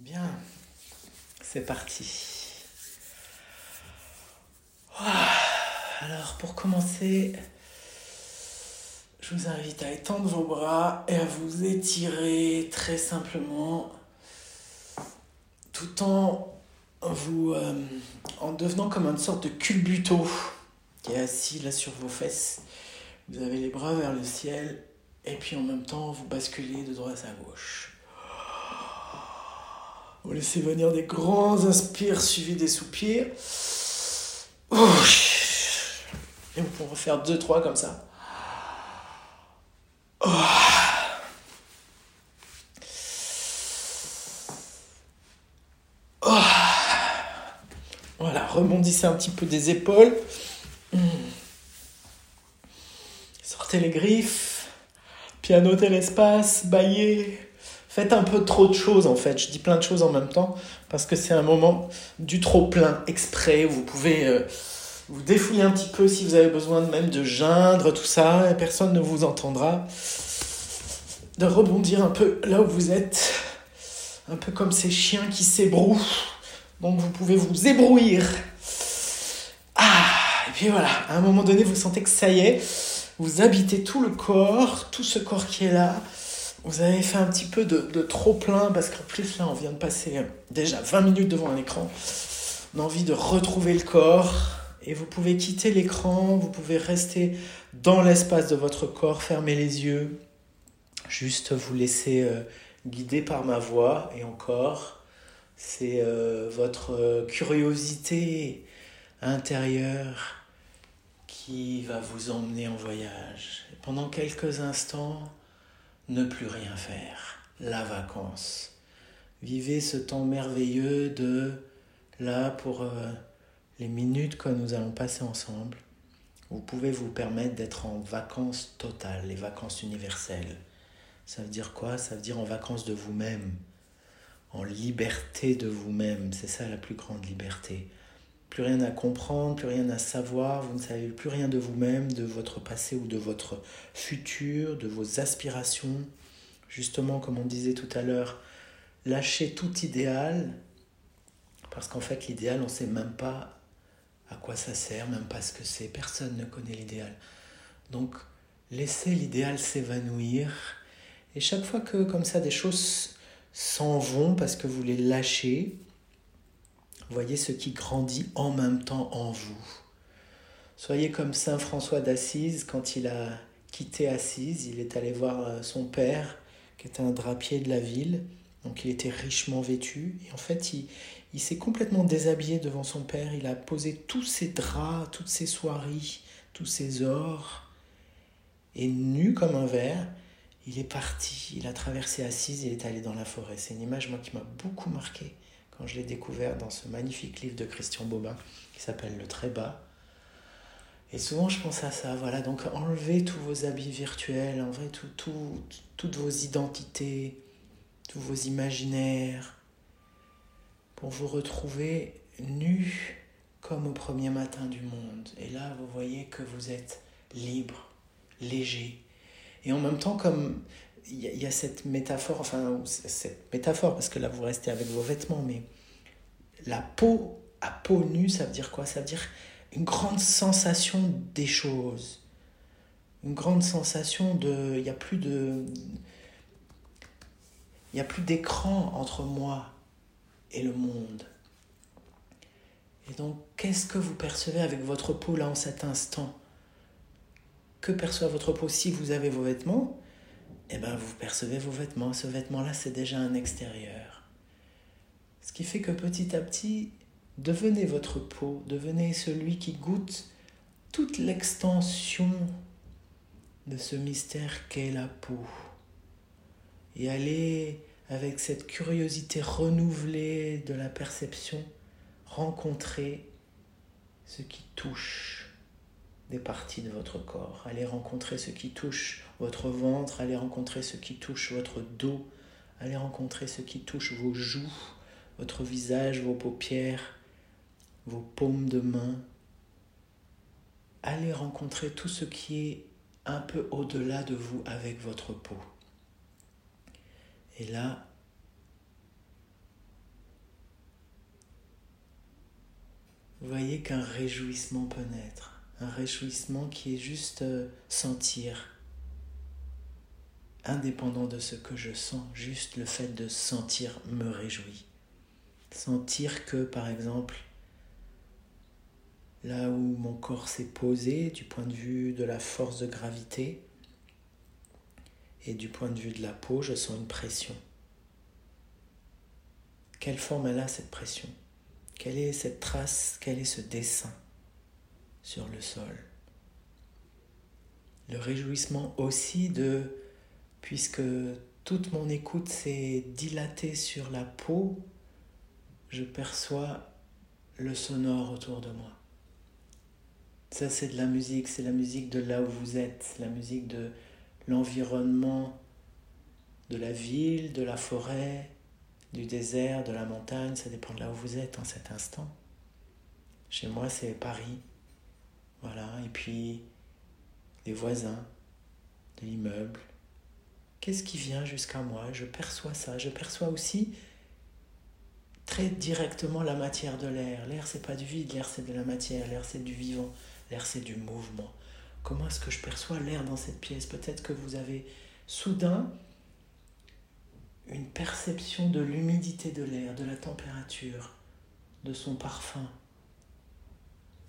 Bien, c'est parti. Alors pour commencer, je vous invite à étendre vos bras et à vous étirer très simplement tout en vous euh, en devenant comme une sorte de culbuto qui est assis là sur vos fesses. Vous avez les bras vers le ciel et puis en même temps vous basculez de droite à gauche. Vous laissez venir des grands inspires suivis des soupirs. Et vous pouvez faire deux, trois comme ça. Voilà, rebondissez un petit peu des épaules. Sortez les griffes. Pianotez l'espace, baillez. Faites un peu trop de choses en fait. Je dis plein de choses en même temps parce que c'est un moment du trop plein exprès où vous pouvez euh, vous défouiller un petit peu si vous avez besoin même de geindre tout ça et personne ne vous entendra. De rebondir un peu là où vous êtes. Un peu comme ces chiens qui s'ébrouent. Donc vous pouvez vous ébrouillir. Ah, et puis voilà, à un moment donné, vous sentez que ça y est, vous habitez tout le corps, tout ce corps qui est là. Vous avez fait un petit peu de, trop plein parce qu'en plus là on vient de passer déjà 20 minutes devant un écran. On a envie de retrouver le corps et vous pouvez quitter l'écran, vous pouvez rester dans l'espace de votre corps, fermer les yeux, juste vous laisser euh, guider par ma voix et encore, c'est euh, votre curiosité intérieure qui va vous emmener en voyage. pendant quelques instants, ne plus rien faire, la vacance. Vivez ce temps merveilleux de là pour euh, les minutes que nous allons passer ensemble. Vous pouvez vous permettre d'être en vacances totales, les vacances universelles. Ça veut dire quoi? Ça veut dire en vacances de vous-même, en liberté de vous-même. C'est ça la plus grande liberté. Plus rien à comprendre, plus rien à savoir, vous ne savez plus rien de vous-même, de votre passé ou de votre futur, de vos aspirations. Justement, comme on disait tout à l'heure, lâchez tout idéal, parce qu'en fait l'idéal, on ne sait même pas à quoi ça sert, même pas ce que c'est, personne ne connaît l'idéal. Donc, laissez l'idéal s'évanouir, et chaque fois que comme ça des choses s'en vont parce que vous les lâchez, Voyez ce qui grandit en même temps en vous. Soyez comme Saint François d'Assise quand il a quitté Assise, il est allé voir euh, son père qui était un drapier de la ville, donc il était richement vêtu. Et en fait il, il s'est complètement déshabillé devant son père, il a posé tous ses draps, toutes ses soieries, tous ses ors. Et nu comme un verre, il est parti, il a traversé Assise, il est allé dans la forêt. C'est une image moi qui m'a beaucoup marqué quand je l'ai découvert dans ce magnifique livre de Christian Bobin qui s'appelle Le Très Bas. Et souvent je pense à ça, voilà, donc enlevez tous vos habits virtuels, enlevez tout, tout, toutes vos identités, tous vos imaginaires, pour vous retrouver nus comme au premier matin du monde. Et là, vous voyez que vous êtes libre, léger. Et en même temps, comme il y, a cette métaphore, enfin, cette métaphore, parce que là vous restez avec vos vêtements, mais la peau à peau nue, ça veut dire quoi? Ça veut dire une grande sensation des choses. Une grande sensation de. Il n'y a plus de. Il n'y a plus d'écran entre moi et le monde. Et donc, qu'est-ce que vous percevez avec votre peau là en cet instant? Que perçoit votre peau si vous avez vos vêtements? Eh ben, vous percevez vos vêtements. Ce vêtement-là, c'est déjà un extérieur. Ce qui fait que petit à petit, devenez votre peau, devenez celui qui goûte toute l'extension de ce mystère qu'est la peau. Et allez, avec cette curiosité renouvelée de la perception, rencontrer ce qui touche des parties de votre corps. Allez rencontrer ce qui touche votre ventre, allez rencontrer ce qui touche votre dos, allez rencontrer ce qui touche vos joues, votre visage, vos paupières, vos paumes de main. Allez rencontrer tout ce qui est un peu au-delà de vous avec votre peau. Et là, voyez qu'un réjouissement peut naître. Un réjouissement qui est juste euh, sentir, indépendant de ce que je sens, juste le fait de sentir me réjouit. Sentir que, par exemple, là où mon corps s'est posé du point de vue de la force de gravité et du point de vue de la peau, je sens une pression. Quelle forme elle a cette pression? Quelle est cette trace? Quel est ce dessin? Sur le sol Le réjouissement aussi de, puisque toute mon écoute s'est dilatée sur la peau, je perçois le sonore autour de moi. Ça, c'est de la musique, c'est la musique de là où vous êtes, la musique de l'environnement, de la ville, de la forêt, du désert, de la montagne, ça dépend de là où vous êtes en cet instant. Chez moi, c'est Paris. Voilà, et puis les voisins de l'immeuble. Qu'est-ce qui vient jusqu'à moi? Je perçois ça. Je perçois aussi très directement la matière de l'air. L'air, c'est pas du vide, l'air, c'est de la matière, l'air, c'est du vivant. L'air, c'est du mouvement. Comment est-ce que je perçois l'air dans cette pièce? Peut-être que vous avez soudain une perception de l'humidité de l'air, de la température, de son parfum.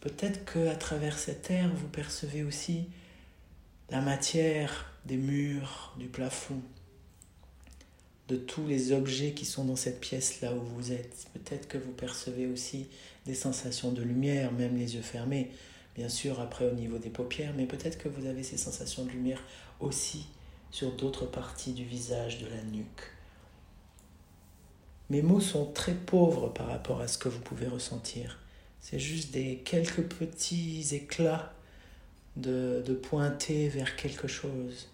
Peut-être que à travers cet air, vous percevez aussi la matière des murs, du plafond, de tous les objets qui sont dans cette pièce là où vous êtes. Peut-être que vous percevez aussi des sensations de lumière, même les yeux fermés bien sûr après au niveau des paupières, mais peut-être que vous avez ces sensations de lumière aussi sur d'autres parties du visage, de la nuque. Mes mots sont très pauvres par rapport à ce que vous pouvez ressentir. C'est juste des quelques petits éclats de, de pointer vers quelque chose.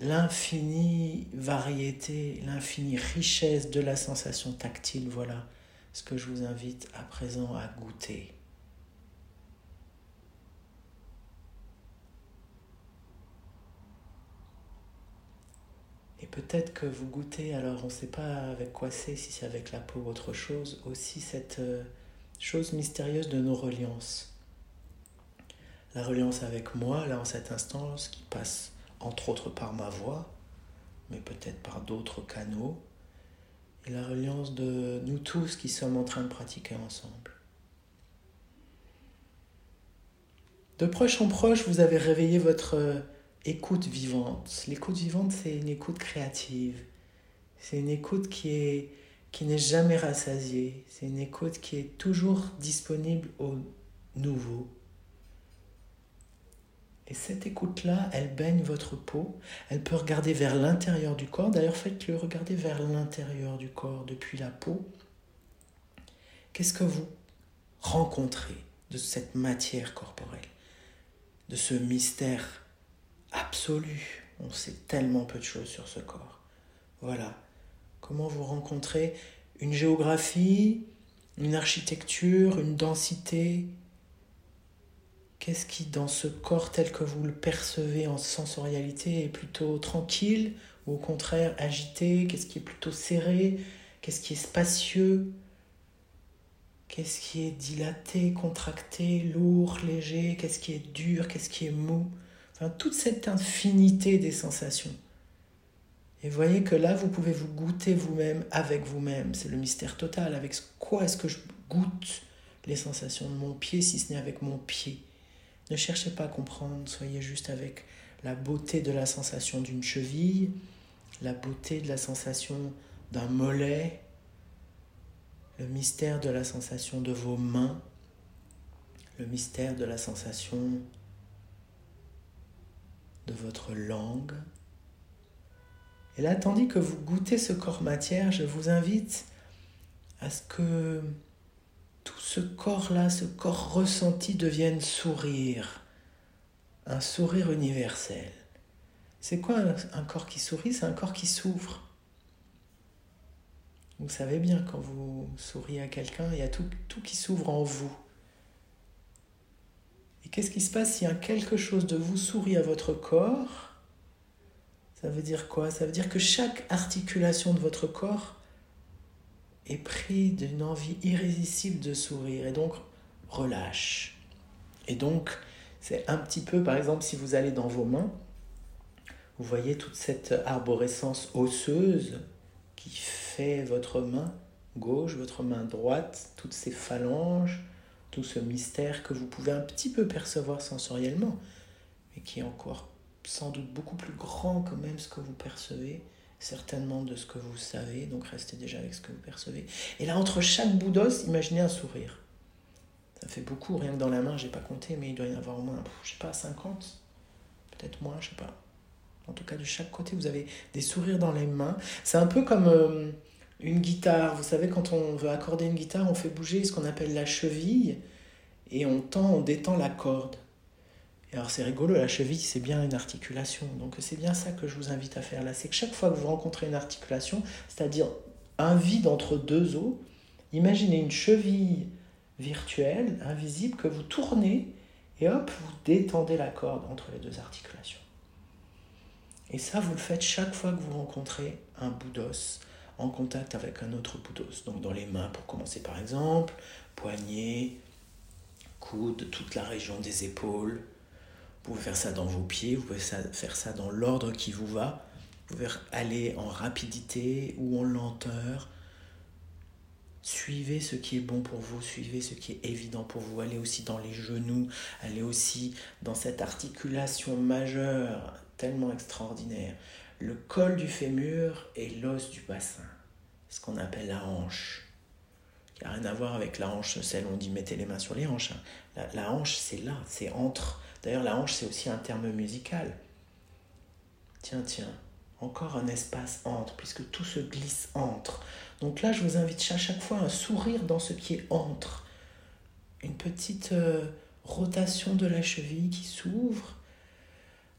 L'infinie variété, l'infinie richesse de la sensation tactile, voilà ce que je vous invite à présent à goûter. Et peut-être que vous goûtez, alors on ne sait pas avec quoi c'est, si c'est avec la peau ou autre chose, aussi cette euh, chose mystérieuse de nos reliances. La reliance avec moi, là en cet instant, ce qui passe entre autres par ma voix, mais peut-être par d'autres canaux, et la reliance de nous tous qui sommes en train de pratiquer ensemble. De proche en proche, vous avez réveillé votre euh, écoute vivante. L'écoute vivante, c'est une écoute créative. C'est une écoute qui est qui n'est jamais rassasiée. C'est une écoute qui est toujours disponible au nouveau, et cette écoute-là, elle baigne votre peau, elle peut regarder vers l'intérieur du corps. D'ailleurs, faites-le regarder vers l'intérieur du corps, depuis la peau. Qu'est-ce que vous rencontrez de cette matière corporelle, de ce mystère absolu On sait tellement peu de choses sur ce corps. Voilà. Comment vous rencontrez une géographie, une architecture, une densité, Qu'est-ce qui, dans ce corps tel que vous le percevez en sensorialité, est plutôt tranquille ou au contraire agité? Qu'est-ce qui est plutôt serré? Qu'est-ce qui est spacieux? Qu'est-ce qui est dilaté, contracté, lourd, léger? Qu'est-ce qui est dur? Qu'est-ce qui est mou? Enfin, toute cette infinité des sensations. Et voyez que là, vous pouvez vous goûter vous-même avec vous-même. C'est le mystère total. Avec quoi est-ce que je goûte les sensations de mon pied si ce n'est avec mon pied? Ne cherchez pas à comprendre, soyez juste avec la beauté de la sensation d'une cheville, la beauté de la sensation d'un mollet, le mystère de la sensation de vos mains, le mystère de la sensation de votre langue. Et là, tandis que vous goûtez ce corps matière, je vous invite à ce que tout ce corps-là, ce corps ressenti devienne sourire, un sourire universel. C'est quoi un, corps qui sourit? C'est un corps qui s'ouvre. Vous savez bien, quand vous souriez à quelqu'un, il y a tout, tout qui s'ouvre en vous. Et qu'est-ce qui se passe si un quelque chose de vous sourit à votre corps? Ça veut dire quoi? Ça veut dire que chaque articulation de votre corps est pris d'une envie irrésistible de sourire et donc relâche. Et donc, c'est un petit peu, par exemple, si vous allez dans vos mains, vous voyez toute cette arborescence osseuse qui fait votre main gauche, votre main droite, toutes ces phalanges, tout ce mystère que vous pouvez un petit peu percevoir sensoriellement, mais qui est encore sans doute beaucoup plus grand que même ce que vous percevez, certainement de ce que vous savez, donc restez déjà avec ce que vous percevez. Et là, entre chaque bout d'os, imaginez un sourire. Ça fait beaucoup, rien que dans la main, j'ai pas compté, mais il doit y en avoir au moins, je sais pas, 50, peut-être moins, je sais pas. En tout cas, de chaque côté, vous avez des sourires dans les mains. C'est un peu comme euh, une guitare. Vous savez, quand on veut accorder une guitare, on fait bouger ce qu'on appelle la cheville et on tend, on détend la corde. Et alors c'est rigolo, la cheville, c'est bien une articulation. Donc c'est bien ça que je vous invite à faire là. C'est que chaque fois que vous rencontrez une articulation, c'est-à-dire un vide entre deux os, imaginez une cheville virtuelle, invisible, que vous tournez et hop, vous détendez la corde entre les deux articulations. Et ça, vous le faites chaque fois que vous rencontrez un bout d'os en contact avec un autre bout. Donc dans les mains, pour commencer par exemple, poignets, coudes, toute la région des épaules. Vous pouvez faire ça dans vos pieds, vous pouvez faire ça dans l'ordre qui vous va. Vous pouvez aller en rapidité ou en lenteur. Suivez ce qui est bon pour vous, suivez ce qui est évident pour vous. Allez aussi dans les genoux, allez aussi dans cette articulation majeure tellement extraordinaire. Le col du fémur et l'os du bassin, ce qu'on appelle la hanche. Qui n'a rien à voir avec la hanche, celle où on dit mettez les mains sur les hanches. Hein. La, hanche, c'est là, c'est entre. D'ailleurs, la hanche, c'est aussi un terme musical. Tiens, tiens, encore un espace entre, puisque tout se glisse entre. Donc là, je vous invite à chaque fois un sourire dans ce qui est entre. Une petite euh, rotation de la cheville qui s'ouvre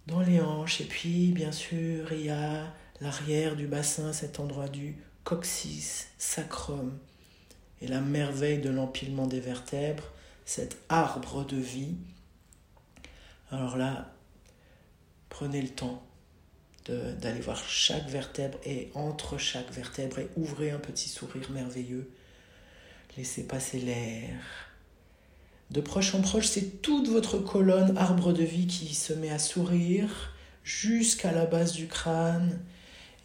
dans les hanches. Et puis, bien sûr, il y a l'arrière du bassin, cet endroit du coccyx, sacrum. Et la merveille de l'empilement des vertèbres, cet arbre de vie. Alors là, prenez le temps d'aller voir chaque vertèbre et entre chaque vertèbre et ouvrez un petit sourire merveilleux. Laissez passer l'air de proche en proche, c'est toute votre colonne arbre de vie qui se met à sourire jusqu'à la base du crâne.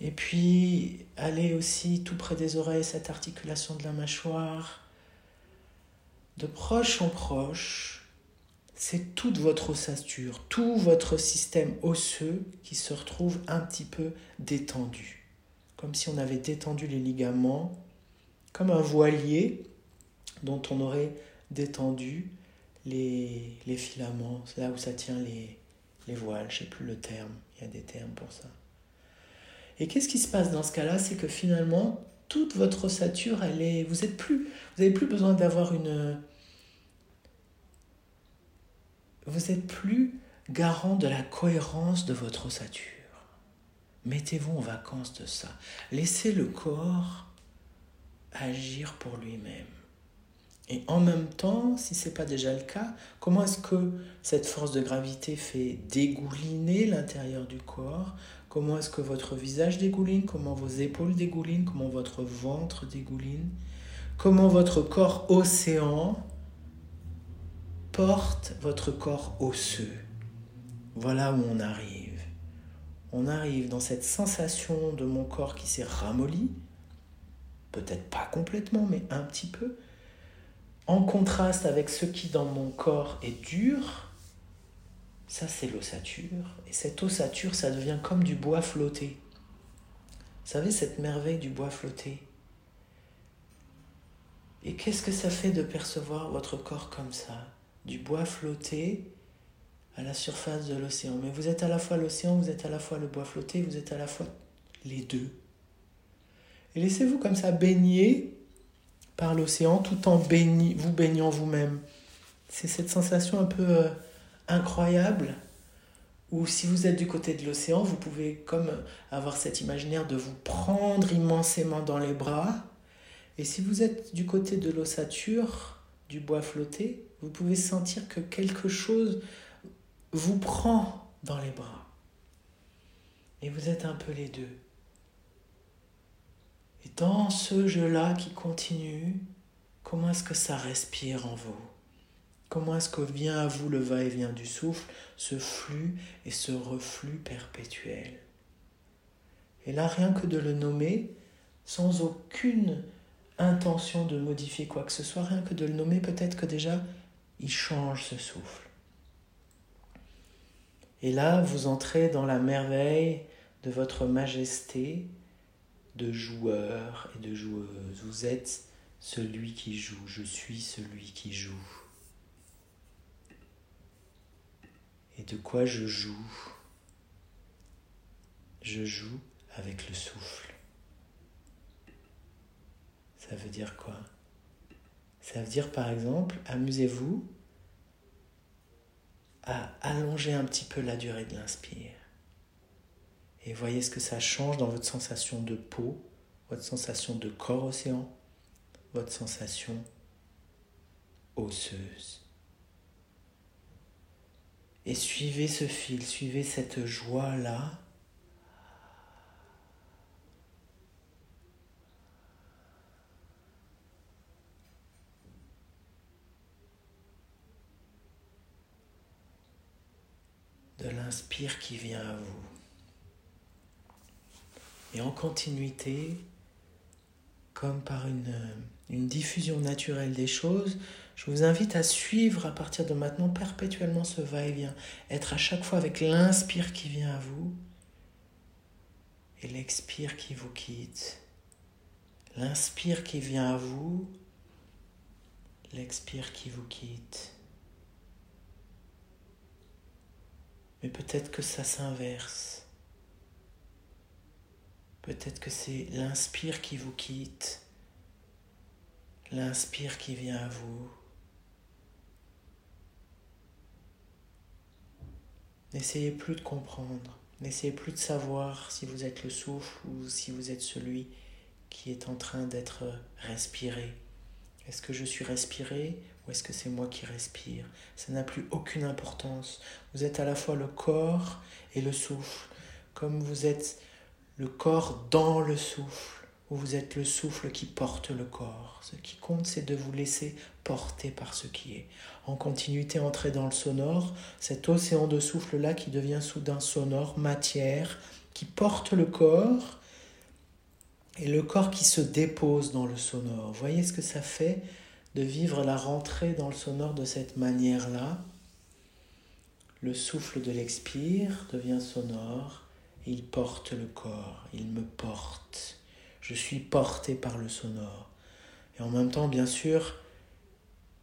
Et puis, allez aussi tout près des oreilles, cette articulation de la mâchoire. De proche en proche, c'est toute votre ossature, tout votre système osseux qui se retrouve un petit peu détendu. Comme si on avait détendu les ligaments, comme un voilier dont on aurait détendu les, les filaments, là où ça tient les, les voiles, je ne sais plus le terme, il y a des termes pour ça. Et qu'est-ce qui se passe dans ce cas-là? C'est que finalement, toute votre ossature, elle vous êtes plus, n'avez plus besoin d'avoir une, vous êtes plus garant de la cohérence de votre ossature. Mettez-vous en vacances de ça. Laissez le corps agir pour lui-même. Et en même temps, si ce n'est pas déjà le cas, comment est-ce que cette force de gravité fait dégouliner l'intérieur du corps? Comment est-ce que votre visage dégouline? Comment vos épaules dégoulinent? Comment votre ventre dégouline? Comment votre corps océan porte votre corps osseux? Voilà où on arrive. On arrive dans cette sensation de mon corps qui s'est ramolli, peut-être pas complètement, mais un petit peu, en contraste avec ce qui dans mon corps est dur, ça c'est l'ossature. Et cette ossature, ça devient comme du bois flotté. Vous savez, cette merveille du bois flotté. Et qu'est-ce que ça fait de percevoir votre corps comme ça? Du bois flotté à la surface de l'océan. Mais vous êtes à la fois l'océan, vous êtes à la fois le bois flotté, vous êtes à la fois les deux. Et laissez-vous comme ça baigner par l'océan tout en vous baignant vous-même. C'est cette sensation un peu euh, incroyable où si vous êtes du côté de l'océan, vous pouvez comme avoir cet imaginaire de vous prendre immensément dans les bras. Et si vous êtes du côté de l'ossature, du bois flotté, vous pouvez sentir que quelque chose vous prend dans les bras. Et vous êtes un peu les deux. Et dans ce jeu-là qui continue, comment est-ce que ça respire en vous? Comment est-ce que vient à vous le va-et-vient du souffle, ce flux et ce reflux perpétuel? Et là, rien que de le nommer, sans aucune intention de modifier quoi que ce soit, rien que de le nommer, peut-être que déjà, il change ce souffle. Et là, vous entrez dans la merveille de votre majesté de joueur et de joueuse. Vous êtes celui qui joue, je suis celui qui joue. Et de quoi je joue? Je joue avec le souffle. Ça veut dire quoi? Ça veut dire par exemple, amusez-vous à allonger un petit peu la durée de l'inspire. Et voyez ce que ça change dans votre sensation de peau, votre sensation de corps océan, votre sensation osseuse. Et suivez ce fil, suivez cette joie-là. de l'inspire qui vient à vous. Et en continuité, comme par une, diffusion naturelle des choses, je vous invite à suivre à partir de maintenant perpétuellement ce va-et-vient, être à chaque fois avec l'inspire qui vient à vous et l'expire qui vous quitte. L'inspire qui vient à vous, l'expire qui vous quitte. Mais peut-être que ça s'inverse. Peut-être que c'est l'inspire qui vous quitte, l'inspire qui vient à vous. N'essayez plus de comprendre, n'essayez plus de savoir si vous êtes le souffle ou si vous êtes celui qui est en train d'être respiré. Est-ce que je suis respiré ou est-ce que c'est moi qui respire? Ça n'a plus aucune importance. Vous êtes à la fois le corps et le souffle, comme vous êtes le corps dans le souffle vous êtes le souffle qui porte le corps. Ce qui compte, c'est de vous laisser porter par ce qui est. En continuité, entrer dans le sonore, cet océan de souffle-là qui devient soudain sonore, matière, qui porte le corps, et le corps qui se dépose dans le sonore. Voyez ce que ça fait de vivre la rentrée dans le sonore de cette manière-là? Le souffle de l'expire devient sonore, il porte le corps, il me porte je suis porté par le sonore. Et en même temps, bien sûr,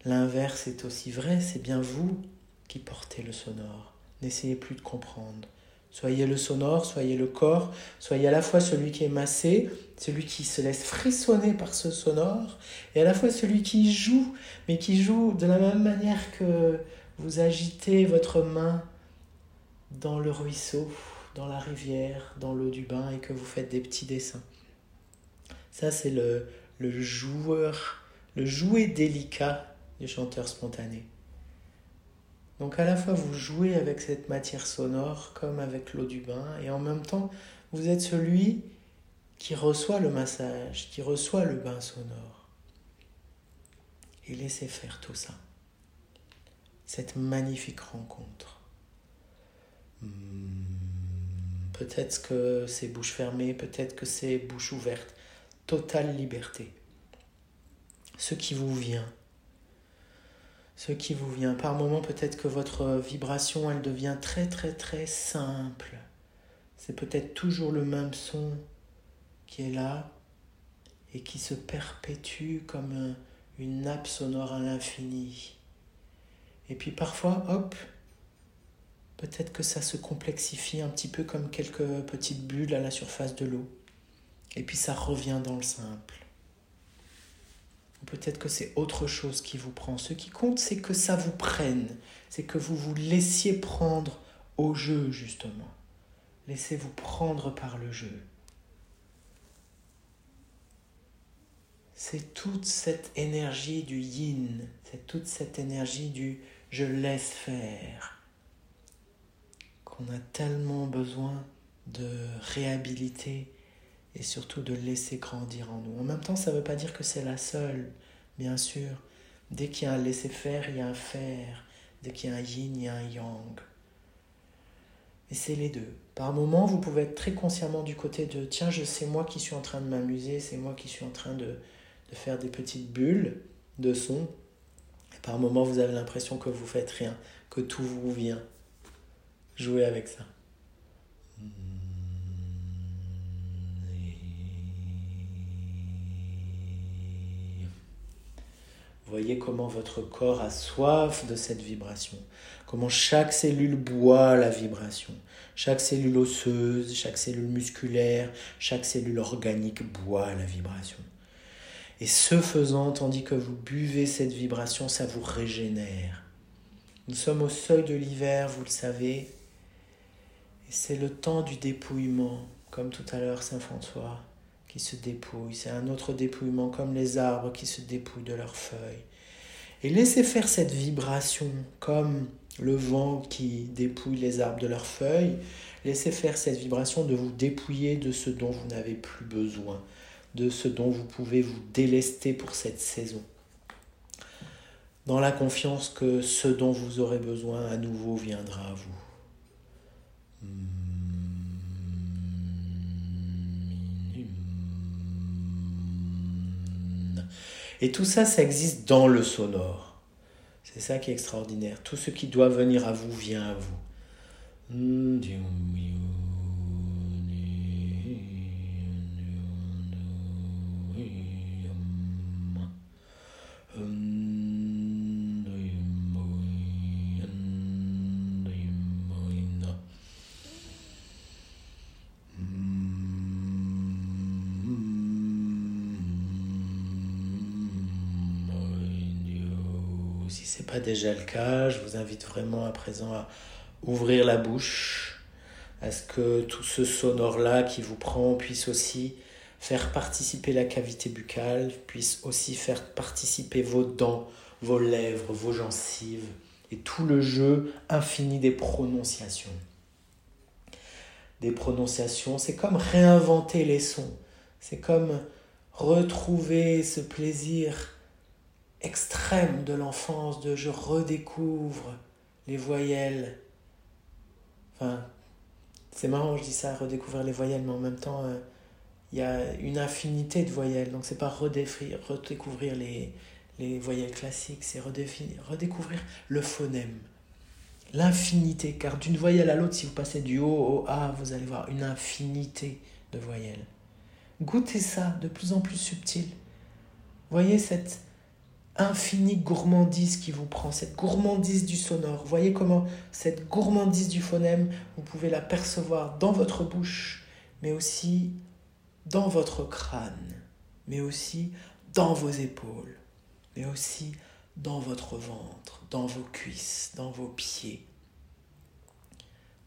l'inverse est aussi vrai, c'est bien vous qui portez le sonore. N'essayez plus de comprendre. Soyez le sonore, soyez le corps, soyez à la fois celui qui est massé, celui qui se laisse frissonner par ce sonore, et à la fois celui qui joue, mais qui joue de la même manière que vous agitez votre main dans le ruisseau, dans la rivière, dans l'eau du bain, et que vous faites des petits dessins. Ça, c'est le, le joueur, le jouet délicat du chanteur spontané. Donc à la fois vous jouez avec cette matière sonore comme avec l'eau du bain et en même temps vous êtes celui qui reçoit le massage, qui reçoit le bain sonore. Et laissez faire tout ça. Cette magnifique rencontre. Hmm, peut-être que c'est bouche fermée, peut-être que c'est bouche ouverte totale liberté. Ce qui vous vient. Ce qui vous vient. Par moment, peut-être que votre vibration, elle devient très très très simple. C'est peut-être toujours le même son qui est là et qui se perpétue comme une nappe sonore à l'infini. Et puis parfois, hop, peut-être que ça se complexifie un petit peu comme quelques petites bulles à la surface de l'eau. Et puis ça revient dans le simple. Peut-être que c'est autre chose qui vous prend. Ce qui compte, c'est que ça vous prenne. C'est que vous vous laissiez prendre au jeu, justement. Laissez-vous prendre par le jeu. C'est toute cette énergie du yin, c'est toute cette énergie du je laisse faire qu'on a tellement besoin de réhabiliter et surtout de laisser grandir en nous. En même temps, ça ne veut pas dire que c'est la seule, bien sûr. Dès qu'il y a un laisser-faire, il y a un faire. Dès qu'il y a un yin, il y a un yang. Et c'est les deux. Par moments, vous pouvez être très consciemment du côté de tiens, je sais moi qui suis en train de m'amuser, c'est moi qui suis en train de, de faire des petites bulles de son. Et par moments, vous avez l'impression que vous faites rien, que tout vous vient. Jouez avec ça. Voyez comment votre corps a soif de cette vibration, comment chaque cellule boit la vibration, chaque cellule osseuse, chaque cellule musculaire, chaque cellule organique boit la vibration. Et ce faisant, tandis que vous buvez cette vibration, ça vous régénère. Nous sommes au seuil de l'hiver, vous le savez, c'est le temps du dépouillement, comme tout à l'heure Saint François qui se dépouille, c'est un autre dépouillement comme les arbres qui se dépouillent de leurs feuilles. Et laissez faire cette vibration comme le vent qui dépouille les arbres de leurs feuilles. Laissez faire cette vibration de vous dépouiller de ce dont vous n'avez plus besoin, de ce dont vous pouvez vous délester pour cette saison. Dans la confiance que ce dont vous aurez besoin à nouveau viendra à vous. Et tout ça, ça existe dans le sonore. C'est ça qui est extraordinaire. Tout ce qui doit venir à vous vient à vous. Le cas, je vous invite vraiment à présent à ouvrir la bouche, à ce que tout ce sonore-là qui vous prend puisse aussi faire participer la cavité buccale, puisse aussi faire participer vos dents, vos lèvres, vos gencives, et tout le jeu infini des prononciations. Des prononciations, c'est comme réinventer les sons, c'est comme retrouver ce plaisir extrême de l'enfance, de je redécouvre les voyelles. Enfin, c'est marrant, je dis ça, redécouvrir les voyelles, mais en même temps, euh, il y a une infinité de voyelles. Donc, c'est pas redécouvrir les, les voyelles classiques, c'est redécouvrir le phonème. L'infinité, car d'une voyelle à l'autre, si vous passez du O au A, vous allez voir une infinité de voyelles. Goûtez ça, de plus en plus subtil. Voyez cette, infinie gourmandise qui vous prend, cette gourmandise du sonore. Voyez comment cette gourmandise du phonème, vous pouvez la percevoir dans votre bouche, mais aussi dans votre crâne, mais aussi dans vos épaules, mais aussi dans votre ventre, dans vos cuisses, dans vos pieds.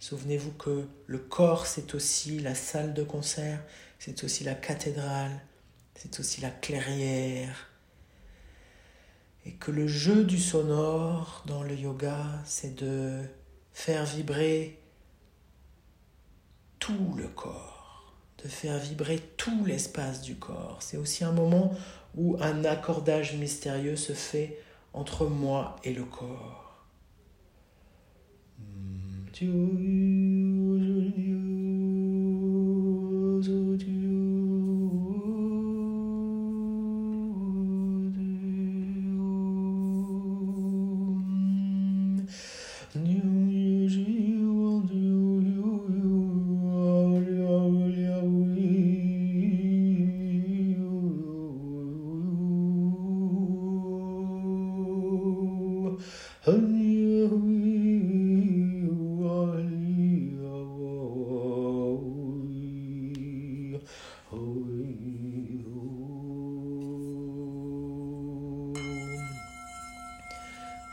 Souvenez-vous que le corps, c'est aussi la salle de concert, c'est aussi la cathédrale, c'est aussi la clairière, et que le jeu du sonore dans le yoga, c'est de faire vibrer tout le corps, de faire vibrer tout l'espace du corps. C'est aussi un moment où un accordage mystérieux se fait entre moi et le corps.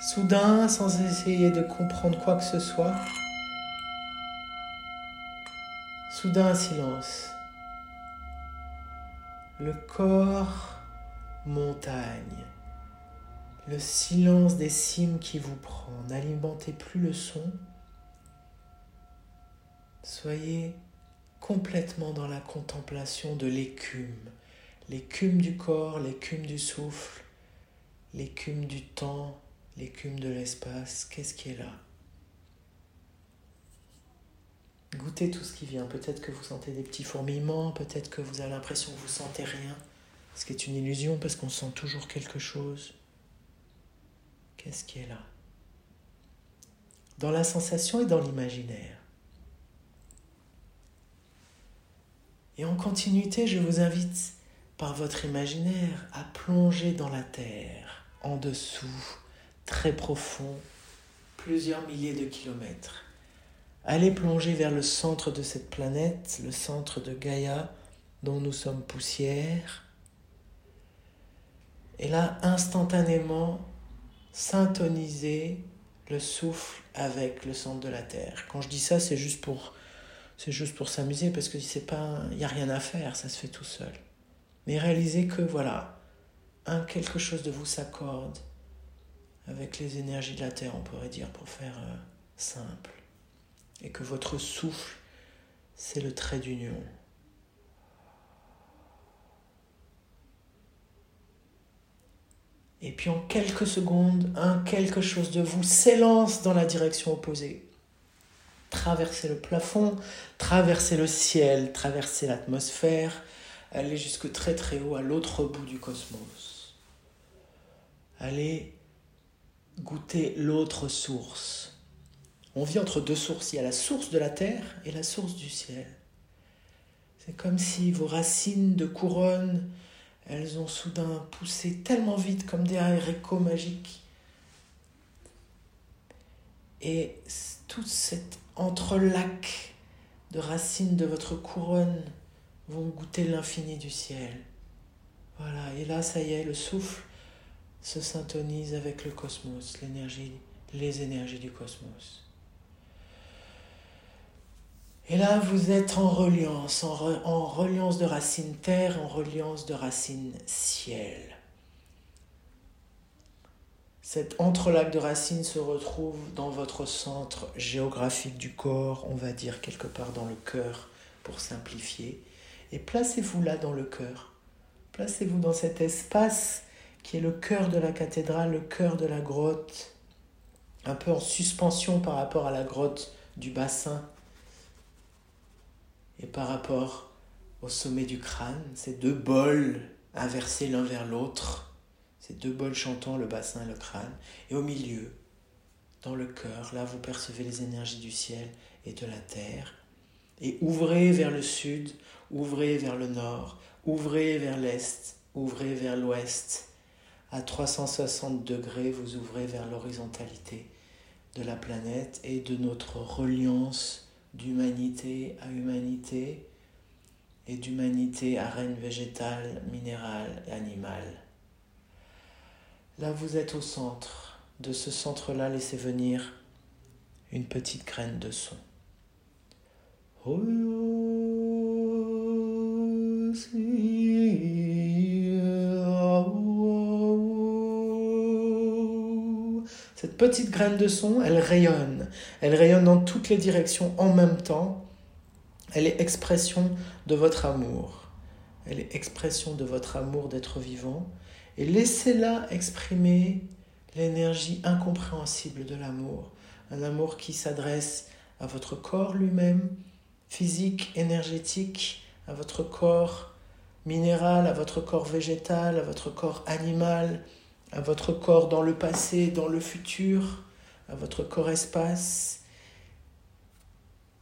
Soudain, sans essayer de comprendre quoi que ce soit, soudain silence. Le corps montagne. Le silence des cimes qui vous prend. N'alimentez plus le son. Soyez complètement dans la contemplation de l'écume, l'écume du corps, l'écume du souffle, l'écume du temps, l'écume de l'espace. Qu'est-ce qui est là? Goûtez tout ce qui vient. Peut-être que vous sentez des petits fourmillements, peut-être que vous avez l'impression que vous sentez rien, ce qui est une illusion parce qu'on sent toujours quelque chose. Qu'est-ce qui est là? Dans la sensation et dans l'imaginaire. Et en continuité, je vous invite par votre imaginaire à plonger dans la terre, en dessous, très profond, plusieurs milliers de kilomètres. Allez plonger vers le centre de cette planète, le centre de Gaïa, dont nous sommes poussière. Et là, instantanément, syntoniser le souffle avec le centre de la Terre. Quand je dis ça, c'est juste pour c'est juste pour s'amuser parce que c'est pas il y a rien à faire, ça se fait tout seul. Mais réalisez que voilà, un quelque chose de vous s'accorde avec les énergies de la terre, on pourrait dire pour faire euh, simple. Et que votre souffle, c'est le trait d'union. Et puis en quelques secondes, un quelque chose de vous s'élance dans la direction opposée traverser le plafond, traverser le ciel, traverser l'atmosphère, aller jusque très très haut à l'autre bout du cosmos. Aller goûter l'autre source. On vit entre deux sources. Il y a la source de la terre et la source du ciel. C'est comme si vos racines de couronne, elles ont soudain poussé tellement vite comme des haricots magiques. Et toute cette entrelac de racines de votre couronne vont goûter l'infini du ciel. Voilà, et là, ça y est, le souffle se syntonise avec le cosmos, l'énergie, les énergies du cosmos. Et là, vous êtes en reliance, en reliance de racines terre, en reliance de racines ciel. Cet entrelac de racines se retrouve dans votre centre géographique du corps, on va dire quelque part dans le cœur pour simplifier. Et placez-vous là dans le cœur. Placez-vous dans cet espace qui est le cœur de la cathédrale, le cœur de la grotte, un peu en suspension par rapport à la grotte du bassin et par rapport au sommet du crâne, ces deux bols inversés l'un vers l'autre ces deux bols chantant, le bassin et le crâne. Et au milieu, dans le cœur, là vous percevez les énergies du ciel et de la terre. Et ouvrez vers le sud, ouvrez vers le nord, ouvrez vers l'est, ouvrez vers l'ouest. À 360 degrés, vous ouvrez vers l'horizontalité de la planète et de notre reliance d'humanité à humanité et d'humanité à règne végétal, minéral et animal. Là, vous êtes au centre. De ce centre-là, laissez venir une petite graine de son. Cette petite graine de son, elle rayonne. Elle rayonne dans toutes les directions en même temps. Elle est expression de votre amour. Elle est expression de votre amour d'être vivant et laissez-la exprimer l'énergie incompréhensible de l'amour. Un amour qui s'adresse à votre corps lui-même, physique, énergétique, à votre corps minéral, à votre corps végétal, à votre corps animal, à votre corps dans le passé, dans le futur, à votre corps espace,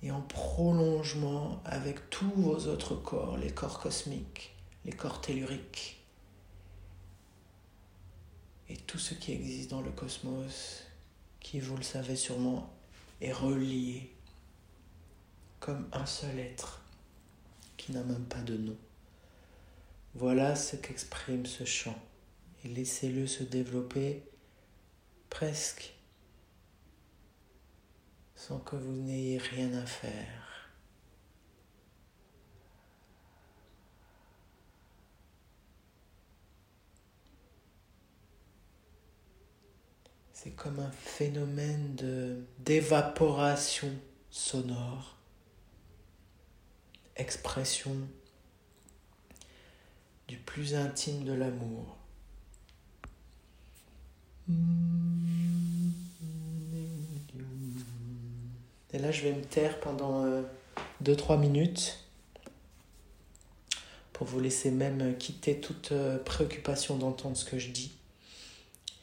et en prolongement avec tous vos autres corps, les corps cosmiques, les corps telluriques et tout ce qui existe dans le cosmos, qui, vous le savez sûrement, est relié comme un seul être qui n'a même pas de nom. Voilà ce qu'exprime ce chant. Et laissez-le se développer presque sans que vous n'ayez rien à faire. C'est comme un phénomène de d'évaporation sonore. expression du plus intime de l'amour. Et là, je vais me taire pendant 2-3 euh, minutes pour vous laisser même quitter toute euh, préoccupation d'entendre ce que je dis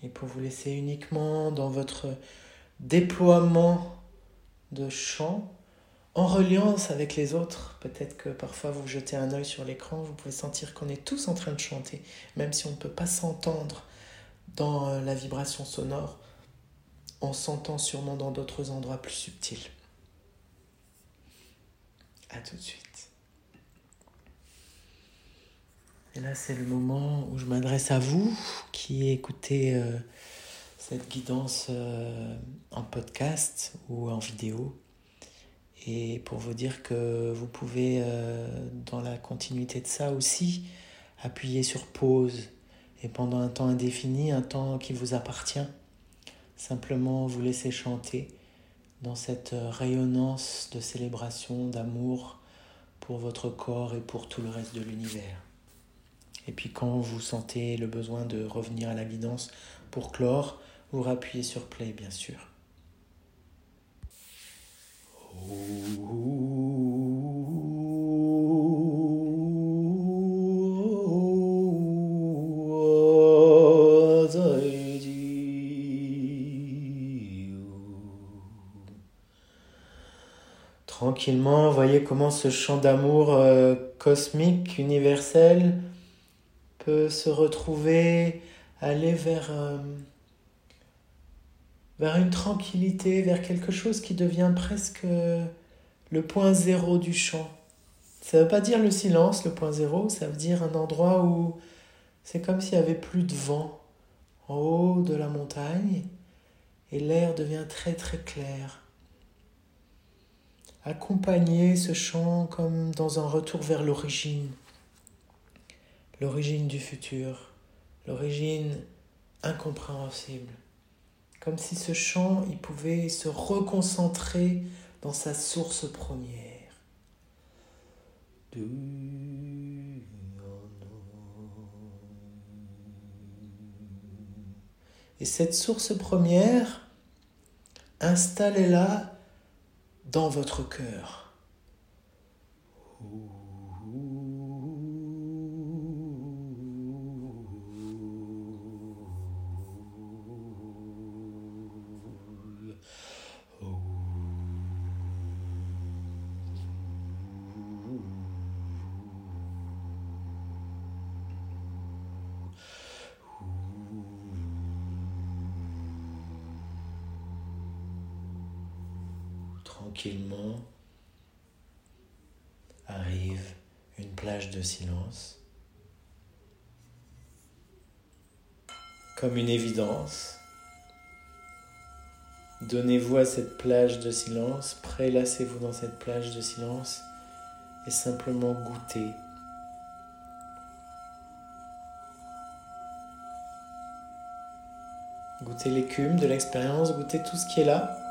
et pour vous laisser uniquement dans votre déploiement de chant en reliance avec les autres. Peut-être que parfois vous jetez un œil sur l'écran, vous pouvez sentir qu'on est tous en train de chanter, même si on ne peut pas s'entendre dans euh, la vibration sonore, on s'entend sûrement dans d'autres endroits plus subtils. À tout de suite. Et là, c'est le moment où je m'adresse à vous qui écoutez euh, cette guidance euh, en podcast ou en vidéo. Et pour vous dire que vous pouvez, euh, dans la continuité de ça aussi, appuyer sur pause et pendant un temps indéfini, un temps qui vous appartient, simplement vous laisser chanter dans cette rayonnance de célébration, d'amour pour votre corps et pour tout le reste de l'univers. Et puis quand vous sentez le besoin de revenir à la guidance pour clore, vous rappuyez sur play bien sûr. Tranquillement, voyez comment ce chant d'amour euh, cosmique, universel, peut se retrouver, aller vers, euh, vers une tranquillité, vers quelque chose qui devient presque le point zéro du chant. Ça ne veut pas dire le silence, le point zéro, ça veut dire un endroit où c'est comme s'il n'y avait plus de vent en haut de la montagne et l'air devient très très clair. Accompagner ce chant comme dans un retour vers l'origine l'origine du futur, l'origine incompréhensible. Comme si ce chant, il pouvait se reconcentrer dans sa source première. Et cette source première, installez-la dans votre cœur. Tranquillement arrive une plage de silence, comme une évidence. Donnez-vous à cette plage de silence, prélassez-vous dans cette plage de silence et simplement goûtez. Goûtez l'écume de l'expérience, goûtez tout ce qui est là.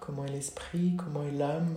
Comment est l'esprit, comment est l'âme